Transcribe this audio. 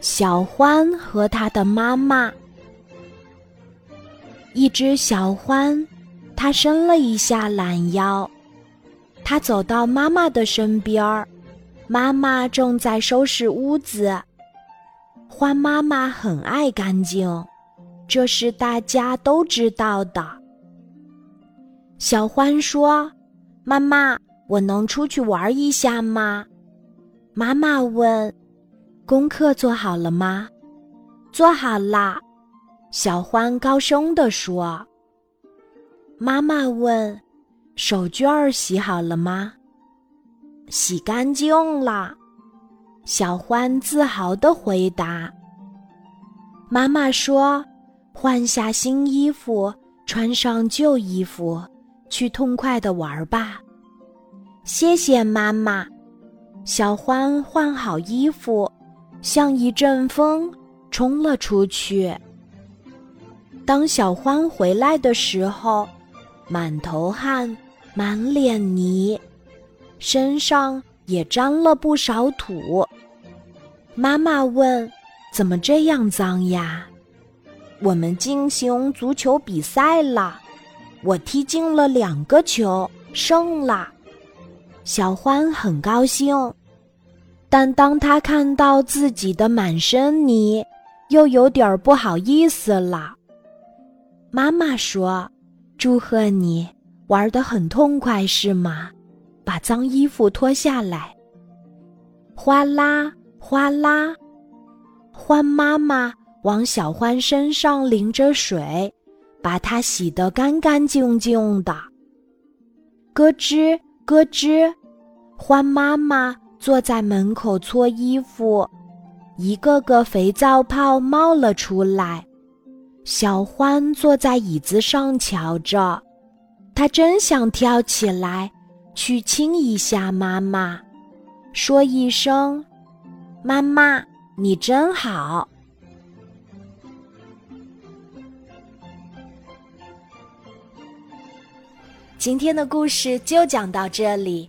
小欢和他的妈妈。一只小欢，它伸了一下懒腰，它走到妈妈的身边儿，妈妈正在收拾屋子。欢妈妈很爱干净，这是大家都知道的。小欢说：“妈妈，我能出去玩一下吗？”妈妈问。功课做好了吗？做好啦，小欢高声地说。妈妈问：“手绢儿洗好了吗？”洗干净了，小欢自豪地回答。妈妈说：“换下新衣服，穿上旧衣服，去痛快的玩吧。”谢谢妈妈。小欢换好衣服。像一阵风冲了出去。当小欢回来的时候，满头汗，满脸泥，身上也沾了不少土。妈妈问：“怎么这样脏呀？”我们进行足球比赛了，我踢进了两个球，胜了。小欢很高兴。但当他看到自己的满身泥，又有点不好意思了。妈妈说：“祝贺你玩得很痛快，是吗？把脏衣服脱下来。”哗啦哗啦，欢妈妈往小欢身上淋着水，把它洗得干干净净的。咯吱咯吱，欢妈妈。坐在门口搓衣服，一个个肥皂泡冒了出来。小欢坐在椅子上瞧着，他真想跳起来去亲一下妈妈，说一声：“妈妈，你真好。”今天的故事就讲到这里。